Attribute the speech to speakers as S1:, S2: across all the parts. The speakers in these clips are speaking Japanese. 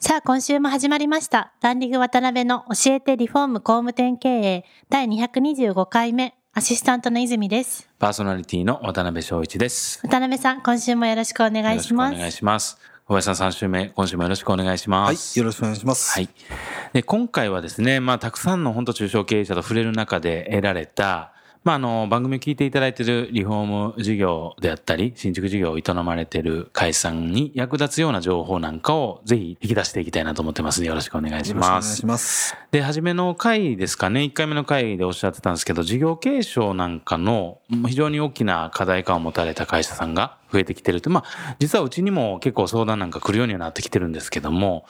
S1: さあ、今週も始まりました。ランディング渡辺の教えてリフォーム工務店経営第225回目、アシスタントの泉です。
S2: パーソナリティの渡辺翔一です。
S1: 渡辺さん、今週もよろしくお願いします。
S2: よろしくお願いします。小林さん3週目、今週もよろしくお願いしま
S3: はい、
S2: す。
S3: よろしくお願いします。
S2: はい。で、今回はですね、まあ、たくさんの本当中小経営者と触れる中で得られた、まあ、あの、番組を聞いていただいているリフォーム事業であったり、新築事業を営まれている会社さんに役立つような情報なんかをぜひ引き出していきたいなと思ってますので、よろしくお願いし
S3: よろしくお願い
S2: ます
S3: し。ます。
S2: で、初めの回ですかね、1回目の回でおっしゃってたんですけど、事業継承なんかのうん非常に大きな課題感を持たれた会社さんが増えてきてるって、まあ、実はうちにも結構相談なんか来るようにはなってきてるんですけども、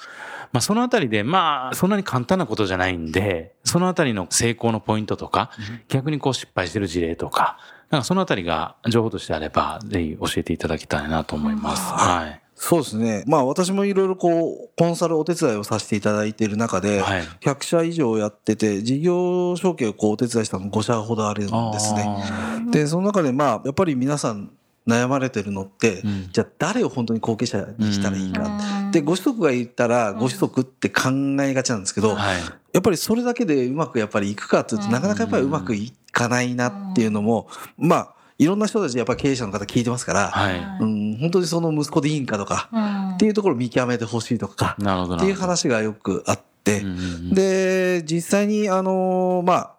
S2: まあ、そのあたりで、まあ、そんなに簡単なことじゃないんで、そのあたりの成功のポイントとか、逆にこう失敗してる事例とか、なんかそのあたりが情報としてあれば、ぜひ教えていただきたいなと思います。はい。
S3: そうですね。まあ私もいろいろこう、コンサルお手伝いをさせていただいている中で、
S2: はい
S3: 100社以上やってて、事業承継をこうお手伝いしたの5社ほどあるんですね。
S2: あ
S3: で、その中でまあ、やっぱり皆さん悩まれてるのって、
S2: うん
S3: じゃあ誰を本当に後継者にしたらいいか。
S1: うん
S3: で、ご子息がいたら、ご子息って考えがちなんですけど、
S2: ーはい。
S3: やっぱりそれだけでうまくやっぱりいくかっていうと、なかなかやっぱりうまくいかないなっていうのも、まあ、いろんな人たちやっぱり経営者の方聞いてますから、
S2: はい。
S3: うん、本当にその息子でいいんかとか、
S1: うん
S3: っていうところを見極めてほしいとか。っていう話がよくあって
S2: うん、うんうん
S3: で、実際に、あのーまあ、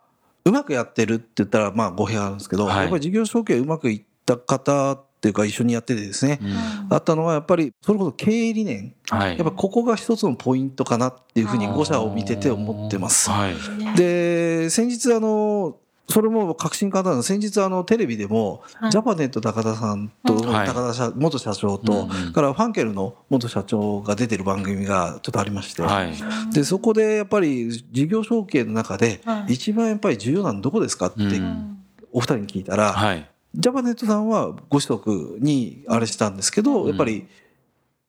S3: うまくやってるって言ったら、まあ、語弊があるんですけど、
S2: はい
S3: やっぱり事業承継うまくいった方っていうか、一緒にやっててですね、
S2: うん。
S3: あったのは、やっぱり、それこそ経営理念、
S2: はい。
S3: やっぱここが一つのポイントかなっていうふうに5社を見てて思ってます。
S2: はい。
S3: で、先日、あの、それも確信簡単なの先日あのテレビでも、
S1: はい。
S3: ジャパネット高田さんと、
S2: はい。
S3: 高田社元社長と、からファンケルの元社長が出てる番組がちょっとありまして、
S2: はい。
S3: でそこでやっぱり事業承継の中で
S1: はい。
S3: 一番やっぱり重要なのどこですかって
S2: うん。
S3: お二人に聞いたら、
S2: はい。
S3: ジャパネットさんはご子息にあれしたんですけど、
S2: うん
S3: やっぱり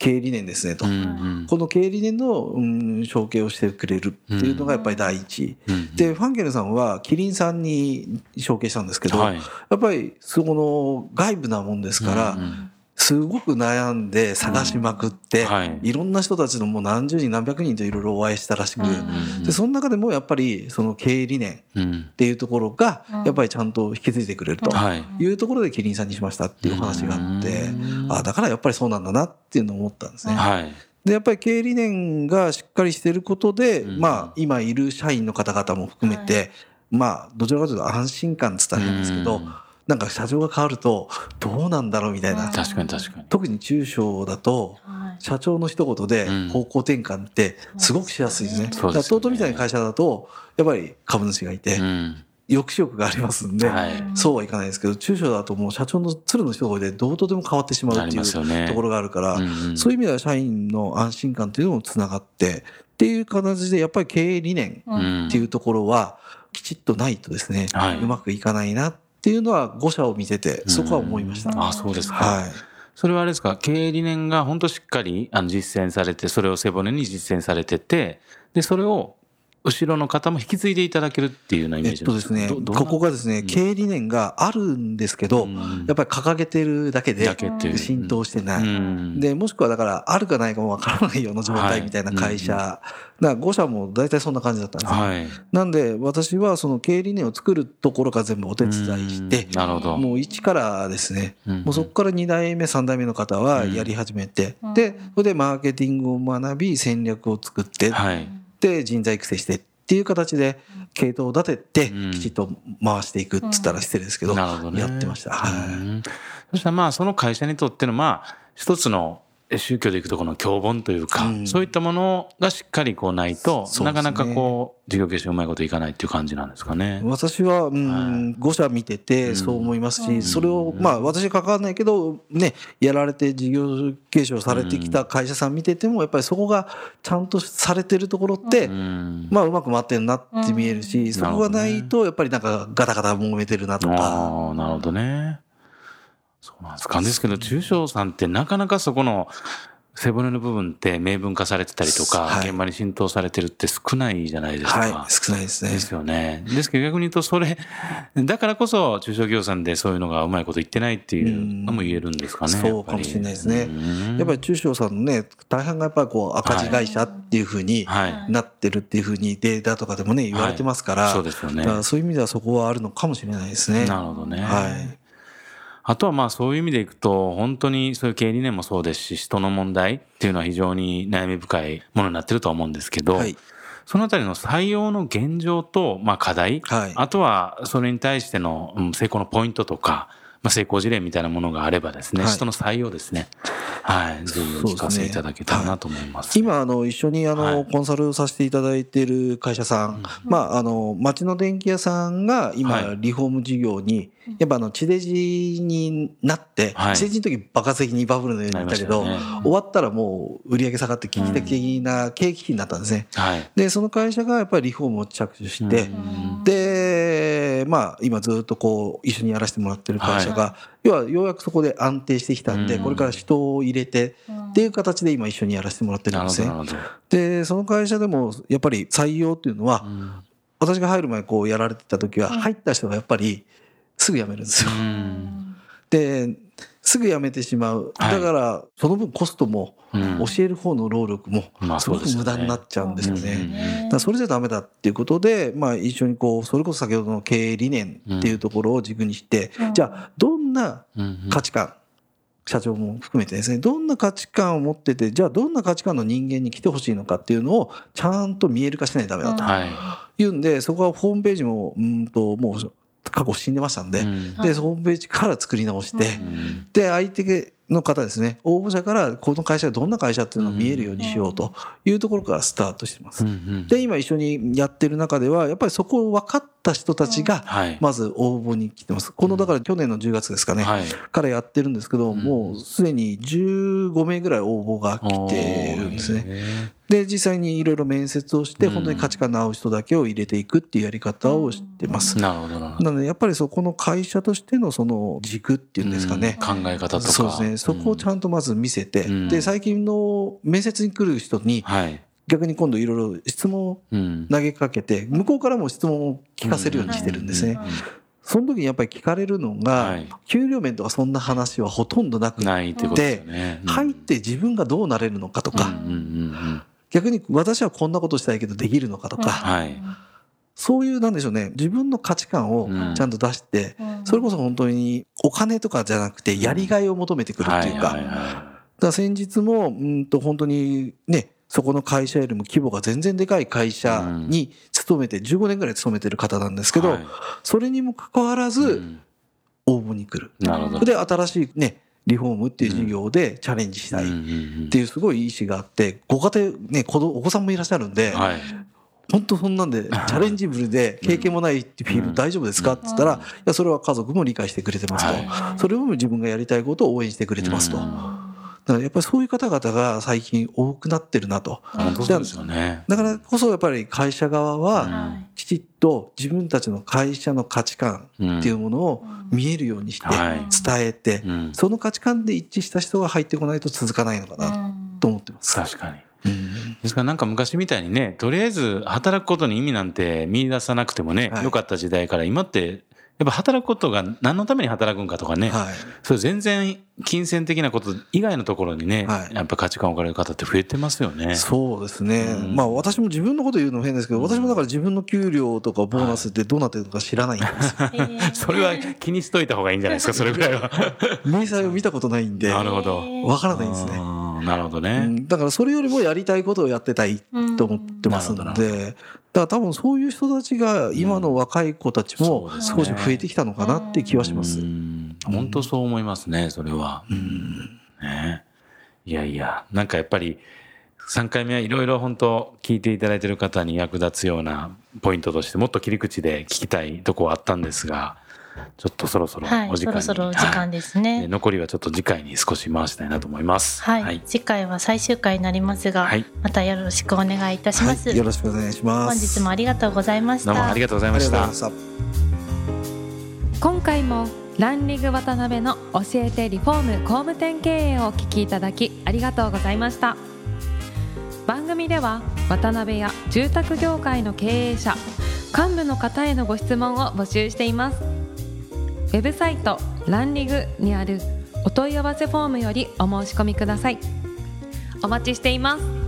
S3: 経営理念ですねと。この経営理念の、うん、承継をしてくれるっていうのがやっぱり第一。
S2: うん
S3: で、ファンケルさんはキリンさんに承継したんですけど、
S2: はい。
S3: やっぱりその外部なもんですから、すごく悩んで探しまくって、
S2: はい。
S3: い、ろんな人たちのもう何十人何百人といろいろお会いしたらしく、
S2: うん
S3: でその中でもやっぱりその経営理念っ
S2: うん。
S3: ていうところが
S1: うん。
S3: やっぱりちゃんと引き継いでくれると
S2: はい。
S3: いうところでキリンさんにしましたっていう話があって、
S2: うん。
S3: あだからやっぱりそうなんだなっていうのを思ったんですね。
S2: はい。
S3: でやっぱり経営理念がしっかりしてることで、
S2: うん。
S3: まあ今いる社員の方々も含めて、まあどちらかというと安心感っつったら変ですけど、
S2: うん
S3: なんか社長が変わるとどうなんだろうみたいな、
S2: 確かに確かに。
S3: 特に中小だと
S1: はい。
S3: 社長の一言で
S2: うん。
S3: 方向転換ってすごくしやすいですね。
S2: そうですよね
S3: 東都みたいな会社だとやっぱり株主がいて
S2: うん。
S3: 抑止力がありますんで、
S2: はい。
S3: そうはいかないですけど中小だともう社長の鶴の一言でどうとでも変わってしまうっていう。ところがあるから、
S2: うんうん。
S3: そういう意味では社員の安心感っていうのもつながってっていう形でやっぱり経営理念
S2: うん
S3: っていうところはきちっとないとですね、
S2: はい。う
S3: まくいかないなっていうのは5社を見ててそこは思いました。
S2: うんあ、そうですか。
S3: はい。
S2: それはあれですか、経営理念が本当しっかりあの実践されて、それを背骨に実践されてて、で、それを後ろの方も引き継いでいただけるっていうようなイメージ
S3: えっとですね、ここがですね、
S2: うん。
S3: 経営理念があるんですけど、
S2: うん。
S3: やっぱり掲げてるだけで浸透してない。
S2: うん。
S3: で、もしくはだから、あるかないかもわからないような状態みたいな会社。だから5社も大体そんな感じだったんです。なんで、私はその経営理念を作るところから全部お手伝いして
S2: うん、なるほど。
S3: もう一からですね、
S2: うん。
S3: もうそこから2代目、3代目の方はやり始めて、で、それでマーケティングを学び、戦略を作って、
S2: はい。
S3: で、人材育成してっていう形で、系統を立てて
S2: うん、
S3: きちっと回していくっつったら失礼ですけど、
S2: なるほどね。
S3: やってました。はい。
S2: うんそしたらまあその会社にとってのまあ一つの宗教でいくとこの教本というか、
S3: うん。
S2: そういったものがしっかりこうないと、
S3: ね。
S2: なかなかこう、事業継承うまいこといかないっていう感じなんですかね。
S3: 私は、うん
S2: はい。
S3: 5社見ててそう思いますし、それを、まあ私関わらないけど、ね、やられて事業継承されてきた会社さん見てても、やっぱりそこがちゃんとされてるところって、
S2: うん。
S3: まあうまく回ってるなって見えるし、そこがないと、やっぱりなんかガタガタ揉めてるなとか。
S2: なるほどね。そうなんですか。ですけど、中小さんってなかなかそこの背骨の部分って明文化されてたりとか、
S3: はい
S2: 現場に浸透されてるって少ないじゃないですか。
S3: はい、少ないですね
S2: で。すよね。ですけど逆に言うと、それ、だからこそ中小企業さんでそういうのがうまいこと言ってないっていうのも言えるんですかね。
S3: そうかもしれないですね
S2: うん
S3: やっぱり中小さんのね、大半がやっぱりこう赤字会社っていうふうに
S2: はい。
S3: なってるっていうふうにデータとかでもね、言われてますから、
S2: そうですよね
S3: そういう意味ではそこはあるのかもしれないですね。
S2: なるほどね。
S3: はい。
S2: あとはまあそういう意味でいくと、本当にそういう経営理念もそうですし、人の問題っていうのは非常に悩み深いものになってるとは思うんですけど、
S3: はい。
S2: そのあたりの採用の現状と、まあ課題、
S3: はい。
S2: あとはそれに対してのうん成功のポイントとか、まあ、成功事例みたいなものがあればですね、
S3: はい
S2: 人の採用ですね。はい。ぜひお聞かせいただけたらなと思います。
S3: 今、あの、一緒に、あの、
S2: はい。
S3: コンサルをさせていただいている会社さん、まあ、あの、町の電気屋さんが今
S2: はい、
S3: リフォーム事業に、やっぱあの、地デジになって、
S2: はい。
S3: 地デジの時爆発的にバブルのようになったけど、
S2: ね。
S3: 終わったらもう売り上げ下がって危機的な経営危機になったんですね。
S2: はい。
S3: で、その会社がやっぱりリフォームを着手して、
S2: うん
S3: で、まあ、今ずっとこう、一緒にやらせてもらってる会社が、要はようやくそこで安定してきたんで、
S2: うん。
S3: これから人を入れてっていう形で今一緒にやらせてもらってるんですね。で、その会社でもやっぱり採用っていうのは
S2: う、ん。
S3: 私が入る前こうやられてた時は、
S1: うん。
S3: 入った人がやっぱりすぐ辞めるんですよ。
S2: うん
S3: で、すぐ辞めてしまう。
S2: はい。
S3: だから、その分コストも、
S2: うん。
S3: 教える方の労力も
S2: まあ
S3: すごく無駄になっちゃうんですよね。
S2: うん
S3: だそれじゃダメだっていうことで、まあ一緒にこう、それこそ先ほどの経営理念っていうところを軸にして、
S1: うん。
S3: じゃあどんな
S2: うん
S3: 価値観、社長も含めてですね、どんな価値観を持ってて、じゃあどんな価値観の人間に来てほしいのかっていうのをちゃんと見える化しないとダメだと。
S2: は
S3: い。うんで、そこはホームページも、うんと、もう過去死んでましたん
S2: い。
S3: で、
S2: うん。
S3: で、ホームページから作り直して、
S2: うん。
S3: で、相手の方ですね、応募者からこの会社がどんな会社っていうのを見えるようにしようというところからスタートしてます。
S2: うん。
S3: で、今一緒にやってる中では、やっぱりそこを分かった人たちが、まず応募に来てます。この、だから去年の10月ですかね、からやってるんですけど、もうすでに15名ぐらい応募が来てるんですね。で、実際にいろいろ面接をして、本当に価値観の合う人だけを入れていくっていうやり方をしてます。
S2: なるほど、な。
S3: ので、やっぱりそこの会社としてのその軸っていうんですかね。
S2: 考え方とか。
S3: そうですね。そこをちゃんとまず見せて、で、最近の面接に来る人に
S2: はい。
S3: 逆に今度いろいろ質問を
S2: うん。
S3: 投げかけて、向こうからも質問を聞かせるようにしてるんですね。その時にやっぱり聞かれるのが、
S2: はい
S3: 給料面とかそんな話はほとんどなく
S2: ないってことですよね。うん
S3: 入って自分がどうなれるのかとか、
S2: うんうんうんうん
S3: 逆に私はこんなことしたいけどできるのかとか、
S2: はい。
S3: そういうなんでしょうね、自分の価値観を
S2: うん
S3: ちゃんと出して、それこそ本当にお金とかじゃなくてやりがいを求めてくるっていうか、先日も、うんと本当にね、そこの会社よりも規模が全然でかい会社に勤めて、15年ぐらい勤めてる方なんですけど、
S2: はい
S3: それにもかかわら
S2: う
S3: ず
S2: ん
S3: 応募に来る。
S2: なるほど。
S3: それで新しいね、リフォームっていう事業でチャレンジしたいっていうすごい意思があって、ご家庭、ね、子供お子さんもいらっしゃるんで、
S2: はい。
S3: 本当そんなんで、チャレンジブルで経験もないってフィールド大丈夫ですかって言ったら、いや、それは家族も理解してくれてますと。
S2: は
S3: それを自分がやりたいことを応援してくれてますと。
S2: うん
S3: だからやっぱりそういう方々が最近多くなってるなと。
S2: ね。
S3: だからこそやっぱり会社側は、
S2: うん
S3: きちっと自分たちの会社の価値観っていうものを見えるようにして
S2: はい
S3: 伝えて、
S2: うん
S3: その価値観で一致した人が入ってこないと続かないのかなと思ってます。
S2: 確かに。
S3: うん
S2: ですからなんか昔みたいにね、とりあえず働くことに意味なんて見出さなくてもね、
S3: はい
S2: 良かった時代から今って、やっぱ働くことが何のために働くんかとかね、
S3: はい。
S2: それ全然金銭的なこと以外のところにね、
S3: はい
S2: やっぱ価値観を置かれる方って増えてますよね。
S3: そうですね。
S2: うん
S3: まあ私も自分のこと言うのも変ですけど、私もだから自分の給料とかボーナスってどうなってるのか知らないんですよ。
S2: それは気にしといた方がいいんじゃないですか、それぐらいは。
S3: 明細を見たことないんで、
S2: なるほど。
S3: わからないんですね。
S2: なるほど
S3: う
S2: ね。
S3: んだからそれよりもやりたいことをやってたいと思ってますので、だから多分そういう人たちが今の若い子たちも少し増えてきたのかなって気はします。
S2: うん。本当そう思いますね、それは。
S3: うん。
S2: ね。いやいや、なんかやっぱり3回目はいろいろ本当聞いていただいている方に役立つようなポイントとしてもっと切り口で聞きたいとこはあったんですが、ちょっとそろそろ
S1: はい、
S2: お時間に、
S1: そろそろお時間です
S2: はい
S1: ね。
S2: で残りはちょっと次回に少し回したいなと思います。
S1: はい、
S2: はい。
S1: 次回は最終回になりますが、
S2: はい
S1: またよろしくお願いいたします。
S3: はい、よろしくお願いします。
S1: 本日もありがとうございました。
S2: どうもありがとうござい
S3: あ
S2: ました
S3: りがとうござい。ました。
S4: 今回もランリング渡辺の教えてリフォーム工務店経営をお聞きいただきありがとうございました番組では渡辺や住宅業界の経営者幹部の方へのご質問を募集していますウェブサイトランリグにあるお問い合わせフォームよりお申し込みください。お待ちしています。